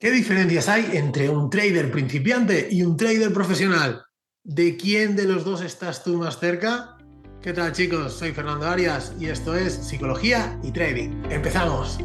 ¿Qué diferencias hay entre un trader principiante y un trader profesional? ¿De quién de los dos estás tú más cerca? ¿Qué tal chicos? Soy Fernando Arias y esto es Psicología y Trading. ¡Empezamos!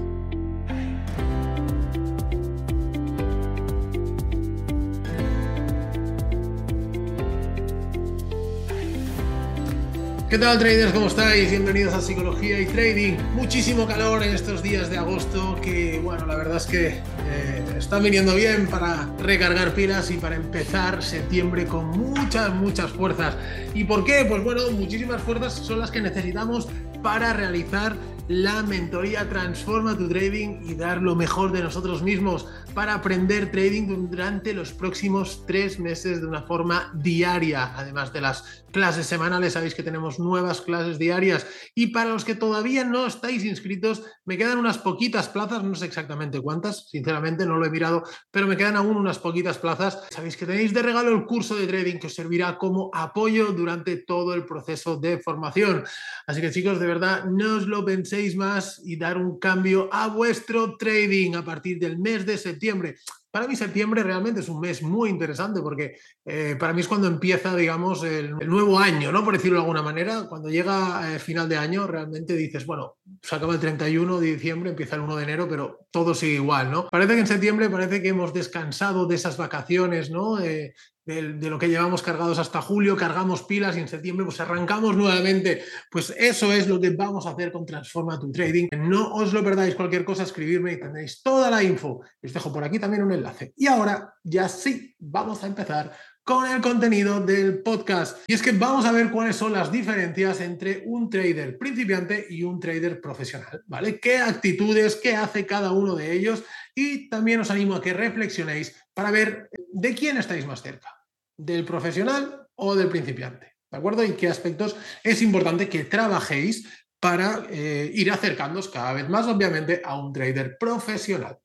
¿Qué tal traders? ¿Cómo estáis? Bienvenidos a Psicología y Trading. Muchísimo calor en estos días de agosto que, bueno, la verdad es que eh, están viniendo bien para recargar pilas y para empezar septiembre con muchas, muchas fuerzas. ¿Y por qué? Pues bueno, muchísimas fuerzas son las que necesitamos para realizar la mentoría Transforma tu Trading y dar lo mejor de nosotros mismos para aprender trading durante los próximos tres meses de una forma diaria, además de las clases semanales, sabéis que tenemos nuevas clases diarias y para los que todavía no estáis inscritos, me quedan unas poquitas plazas, no sé exactamente cuántas, sinceramente no lo he mirado, pero me quedan aún unas poquitas plazas. Sabéis que tenéis de regalo el curso de trading que os servirá como apoyo durante todo el proceso de formación. Así que chicos, de verdad, no os lo penséis más y dar un cambio a vuestro trading a partir del mes de septiembre. Para mí septiembre realmente es un mes muy interesante porque eh, para mí es cuando empieza, digamos, el, nuevo año, ¿no? Por decirlo de alguna manera. Cuando llega el eh, final de año, realmente dices, bueno, se acaba el 31 de diciembre, empieza el 1 de enero, pero todo sigue igual, ¿no? Parece que en septiembre parece que hemos descansado de esas vacaciones, ¿no? Eh, de, lo que llevamos cargados hasta julio, cargamos pilas y en septiembre pues arrancamos nuevamente. Pues eso es lo que vamos a hacer con Transforma tu Trading. No os lo perdáis, cualquier cosa, escribirme y tendréis toda la info. Os dejo por aquí también un enlace. Y ahora ya sí, vamos a empezar con el contenido del podcast. Y es que vamos a ver cuáles son las diferencias entre un trader principiante y un trader profesional, ¿vale? ¿Qué actitudes, qué hace cada uno de ellos? Y también os animo a que reflexionéis para ver de quién estáis más cerca, del profesional o del principiante. ¿De acuerdo? Y qué aspectos es importante que trabajéis para eh, ir acercándoos cada vez más, obviamente, a un trader profesional.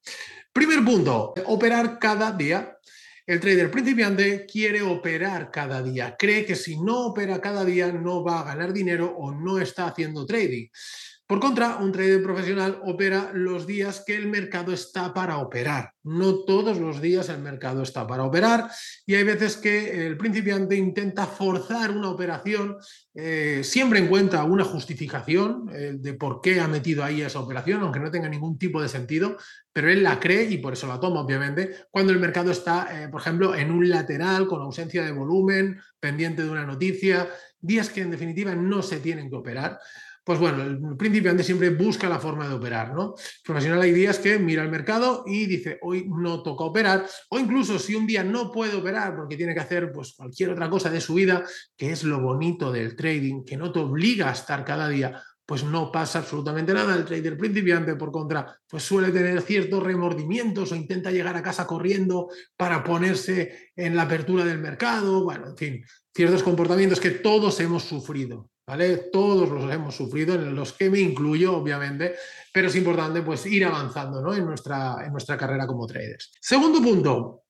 Primer punto, operar cada día. El trader principiante quiere operar cada día, cree que si no opera cada día no va a ganar dinero o no está haciendo trading. Por contra, un trader profesional opera los días que el mercado está para operar. No todos los días el mercado está para operar y hay veces que el principiante intenta forzar una operación, eh, siempre encuentra una justificación eh, de por qué ha metido ahí esa operación, aunque no tenga ningún tipo de sentido, pero él la cree y por eso la toma, obviamente, cuando el mercado está, eh, por ejemplo, en un lateral con ausencia de volumen, pendiente de una noticia, días que en definitiva no se tienen que operar pues bueno, el principiante siempre busca la forma de operar, ¿no? profesional hay días que mira el mercado y dice, hoy no toca operar, o incluso si un día no puede operar porque tiene que hacer pues cualquier otra cosa de su vida, que es lo bonito del trading, que no te obliga a estar cada día, pues no pasa absolutamente nada. El trader principiante, por contra, pues suele tener ciertos remordimientos o intenta llegar a casa corriendo para ponerse en la apertura del mercado, bueno, en fin, ciertos comportamientos que todos hemos sufrido. Todos los hemos sufrido, en los que me incluyo, obviamente, pero es importante pues ir avanzando ¿no? en, nuestra, en nuestra carrera como traders. Segundo punto,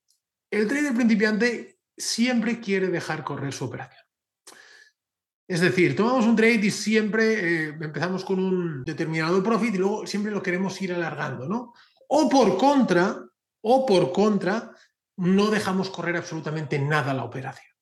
el trader principiante siempre quiere dejar correr su operación. Es decir, tomamos un trade y siempre eh, empezamos con un determinado profit y luego siempre lo queremos ir alargando, ¿no? O por contra, o por contra, no dejamos correr absolutamente nada la operación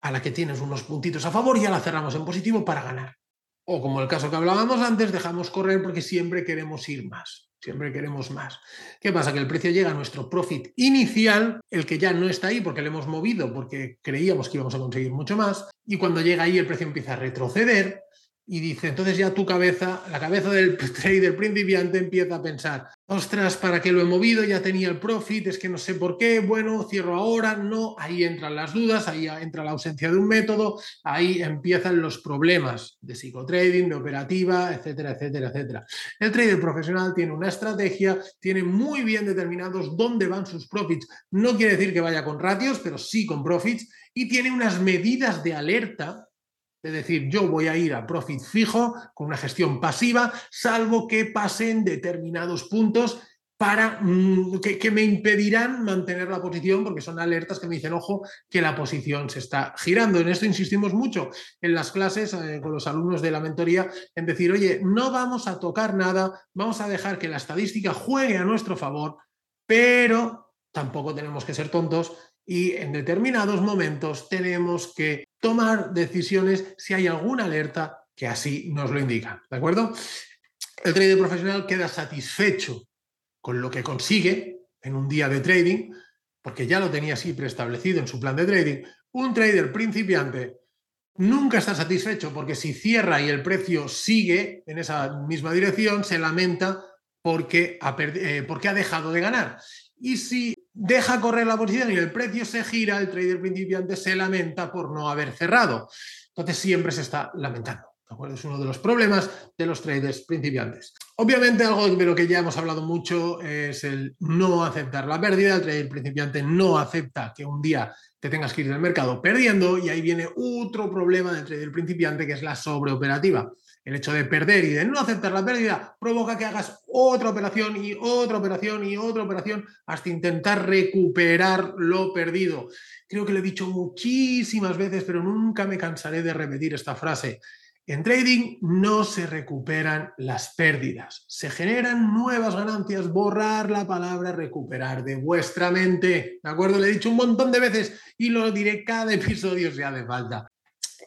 a la que tienes unos puntitos a favor ya la cerramos en positivo para ganar. O como el caso que hablábamos antes, dejamos correr porque siempre queremos ir más, siempre queremos más. ¿Qué pasa? Que el precio llega a nuestro profit inicial, el que ya no está ahí porque le hemos movido, porque creíamos que íbamos a conseguir mucho más, y cuando llega ahí el precio empieza a retroceder, y dice, entonces ya tu cabeza, la cabeza del trader principiante empieza a pensar, ostras, ¿para qué lo he movido? Ya tenía el profit, es que no sé por qué, bueno, cierro ahora, no, ahí entran las dudas, ahí entra la ausencia de un método, ahí empiezan los problemas de psicotrading, de operativa, etcétera, etcétera, etcétera. El trader profesional tiene una estrategia, tiene muy bien determinados dónde van sus profits, no quiere decir que vaya con ratios, pero sí con profits, y tiene unas medidas de alerta es decir, yo voy a ir a profit fijo con una gestión pasiva, salvo que pasen determinados puntos para mm, que, me impedirán mantener la posición porque son alertas que me dicen, ojo, que la posición se está girando. En esto insistimos mucho en las clases eh, con los alumnos de la mentoría, en decir, oye, no vamos a tocar nada, vamos a dejar que la estadística juegue a nuestro favor pero tampoco tenemos que ser tontos y en determinados momentos tenemos que tomar decisiones si hay alguna alerta que así nos lo indica. ¿De acuerdo? El trader profesional queda satisfecho con lo que consigue en un día de trading, porque ya lo tenía así preestablecido en su plan de trading. Un trader principiante nunca está satisfecho porque si cierra y el precio sigue en esa misma dirección, se lamenta porque ha, eh, porque ha dejado de ganar. Y si deja correr la posición y el precio se gira, el trader principiante se lamenta por no haber cerrado. Entonces siempre se está lamentando. Es uno de los problemas de los traders principiantes. Obviamente algo de lo que ya hemos hablado mucho es el no aceptar la pérdida. El principiante no acepta que un día te tengas que ir del mercado perdiendo y ahí viene otro problema del trader principiante que es la sobreoperativa. El hecho de perder y de no aceptar la pérdida provoca que hagas otra operación y otra operación y otra operación hasta intentar recuperar lo perdido. Creo que lo he dicho muchísimas veces, pero nunca me cansaré de repetir esta frase. En trading no se recuperan las pérdidas, se generan nuevas ganancias, borrar la palabra recuperar de vuestra mente. ¿De acuerdo? Le he dicho un montón de veces y lo diré cada episodio si hace falta.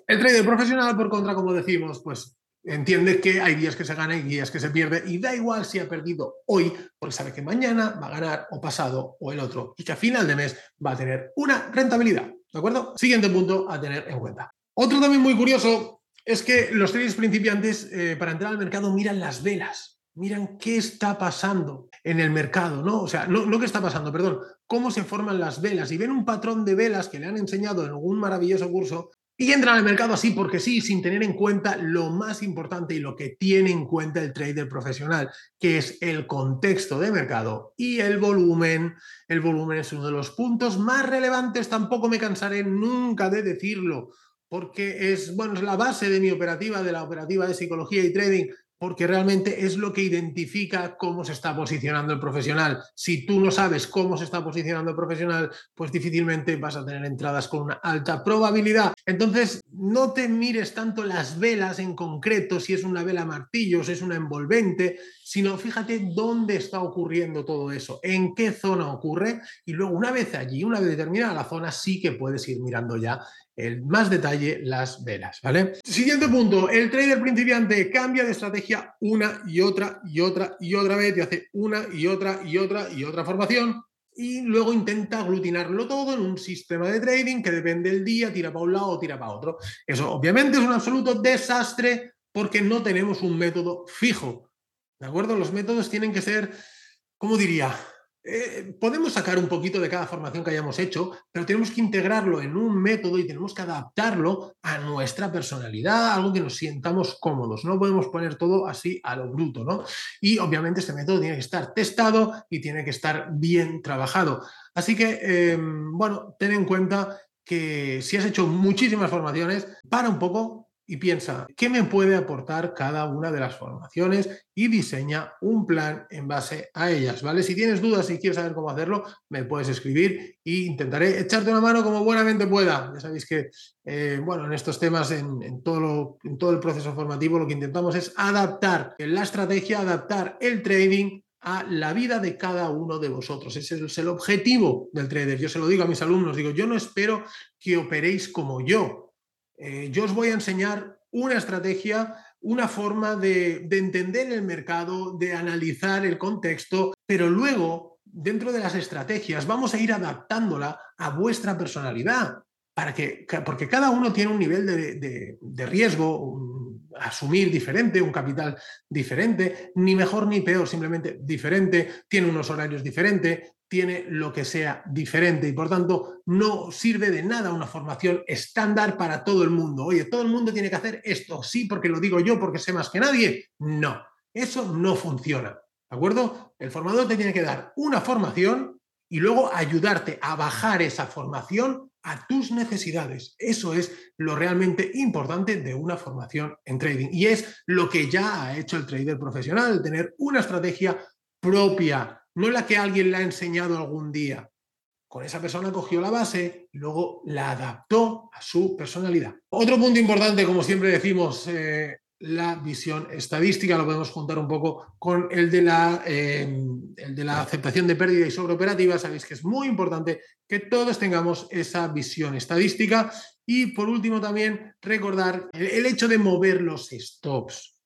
El trader profesional, por contra, como decimos, pues entiende que hay días que se gana y días que se pierde y da igual si ha perdido hoy, porque sabe que mañana va a ganar o pasado o el otro y que a final de mes va a tener una rentabilidad. ¿De acuerdo? Siguiente punto a tener en cuenta. Otro también muy curioso es que los traders principiantes eh, para entrar al mercado miran las velas, miran qué está pasando en el mercado, ¿no? O sea, no, no qué está pasando, perdón, cómo se forman las velas y ven un patrón de velas que le han enseñado en algún maravilloso curso y entran al mercado así porque sí, sin tener en cuenta lo más importante y lo que tiene en cuenta el trader profesional, que es el contexto de mercado y el volumen. El volumen es uno de los puntos más relevantes, tampoco me cansaré nunca de decirlo porque es, bueno, es la base de mi operativa, de la operativa de psicología y trading, porque realmente es lo que identifica cómo se está posicionando el profesional. Si tú no sabes cómo se está posicionando el profesional, pues difícilmente vas a tener entradas con una alta probabilidad. Entonces, no te mires tanto las velas en concreto, si es una vela martillo, si es una envolvente, sino fíjate dónde está ocurriendo todo eso, en qué zona ocurre, y luego una vez allí, una vez determinada la zona, sí que puedes ir mirando ya en más detalle las velas, ¿vale? Siguiente punto, el trader principiante cambia de estrategia una y otra y otra y otra vez y hace una y otra y otra y otra formación y luego intenta aglutinarlo todo en un sistema de trading que depende del día, tira para un lado o tira para otro. Eso obviamente es un absoluto desastre porque no tenemos un método fijo. ¿De acuerdo? Los métodos tienen que ser, ¿cómo diría? Eh, podemos sacar un poquito de cada formación que hayamos hecho, pero tenemos que integrarlo en un método y tenemos que adaptarlo a nuestra personalidad, algo que nos sientamos cómodos. No podemos poner todo así a lo bruto, ¿no? Y obviamente este método tiene que estar testado y tiene que estar bien trabajado. Así que, em, bueno, ten en cuenta que si has hecho muchísimas formaciones, para un poco, y piensa qué me puede aportar cada una de las formaciones y diseña un plan en base a ellas, ¿vale? Si tienes dudas y quieres saber cómo hacerlo, me puedes escribir e intentaré echarte una mano como buenamente pueda. Ya sabéis que, eh, bueno, en estos temas, en, todo en todo el proceso formativo, lo que intentamos es adaptar la estrategia, adaptar el trading a la vida de cada uno de vosotros. Ese es el objetivo del trader. Yo se lo digo a mis alumnos, digo, yo no espero que operéis como yo, eh, yo os voy a enseñar una estrategia, una forma de, entender el mercado, de analizar el contexto, pero luego, dentro de las estrategias, vamos a ir adaptándola a vuestra personalidad, para que, porque cada uno tiene un nivel de, de riesgo, asumir diferente, un capital diferente, ni mejor ni peor, simplemente diferente, tiene unos horarios diferentes, tiene lo que sea diferente y por tanto no sirve de nada una formación estándar para todo el mundo. Oye, todo el mundo tiene que hacer esto, sí, porque lo digo yo, porque sé más que nadie. No, eso no funciona. ¿De acuerdo? El formador te tiene que dar una formación y luego ayudarte a bajar esa formación a tus necesidades. Eso es lo realmente importante de una formación en trading y es lo que ya ha hecho el trader profesional, tener una estrategia propia, no la que alguien le ha enseñado algún día. Con esa persona cogió la base y luego la adaptó a su personalidad. Otro punto importante, como siempre decimos, eh, la visión estadística, lo podemos juntar un poco con el de la, eh, el de la aceptación de pérdida y sobreoperativa. Sabéis que es muy importante que todos tengamos esa visión estadística. Y por último también recordar el hecho de mover los stops.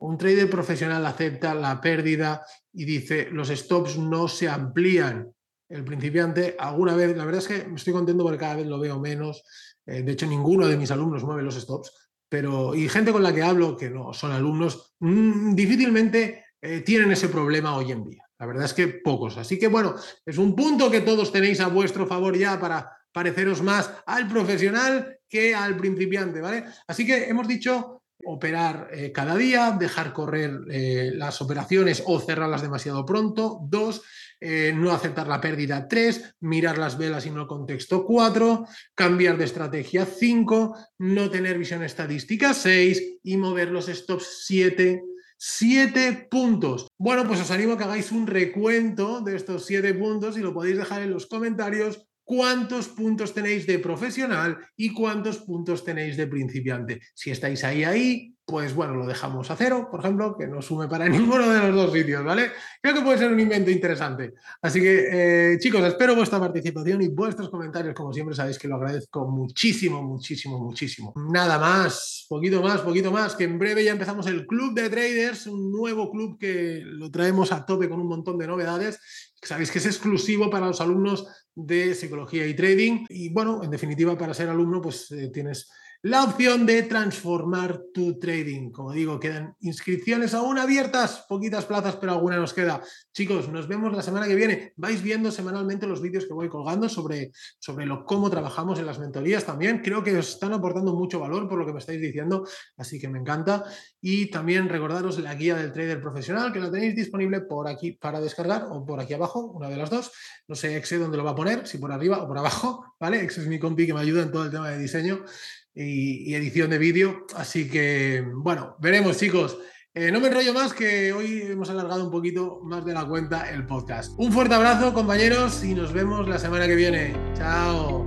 Un trader profesional acepta la pérdida y dice los stops no se amplían. El principiante alguna vez, la verdad es que estoy contento porque cada vez lo veo menos. Eh, de hecho, ninguno de mis alumnos mueve los stops pero y gente con la que hablo que no son alumnos, mm, difícilmente eh, tienen ese problema hoy en día. La verdad es que pocos. Así que bueno, es un punto que todos tenéis a vuestro favor ya para pareceros más al profesional que al principiante, ¿vale? Así que hemos dicho operar eh, cada día, dejar correr eh, las operaciones o cerrarlas demasiado pronto. Dos, eh, no aceptar la pérdida 3, mirar las velas y no el contexto 4, cambiar de estrategia 5, no tener visión estadística 6 y mover los stops 7. 7 puntos. Bueno, pues os animo a que hagáis un recuento de estos 7 puntos y lo podéis dejar en los comentarios cuántos puntos tenéis de profesional y cuántos puntos tenéis de principiante. Si estáis ahí, ahí, pues bueno, lo dejamos a cero, por ejemplo, que no sume para ninguno de los dos sitios, ¿vale? Creo que puede ser un invento interesante. Así que, eh, chicos, espero vuestra participación y vuestros comentarios, como siempre sabéis que lo agradezco muchísimo, muchísimo, muchísimo. Nada más, poquito más, poquito más, que en breve ya empezamos el Club de Traders, un nuevo club que lo traemos a tope con un montón de novedades. Sabéis que es exclusivo para los alumnos de psicología y trading. Y bueno, en definitiva, para ser alumno, pues eh, tienes la opción de transformar tu trading. Como digo, quedan inscripciones aún abiertas, poquitas plazas, pero alguna nos queda. Chicos, nos vemos la semana que viene. Vais viendo semanalmente los vídeos que voy colgando sobre, sobre lo, cómo trabajamos en las mentorías también. Creo que os están aportando mucho valor por lo que me estáis diciendo, así que me encanta. Y también recordaros la guía del trader profesional, que la tenéis disponible por aquí para descargar o por aquí abajo, una de las dos. No sé, Exe dónde lo va a poner, si por arriba o por abajo, ¿vale? Exe es mi compi que me ayuda en todo el tema de diseño y, edición de vídeo. Así que, bueno, veremos, chicos. Eh, no me enrollo más, que hoy hemos alargado un poquito más de la cuenta el podcast. Un fuerte abrazo, compañeros, y nos vemos la semana que viene. Chao.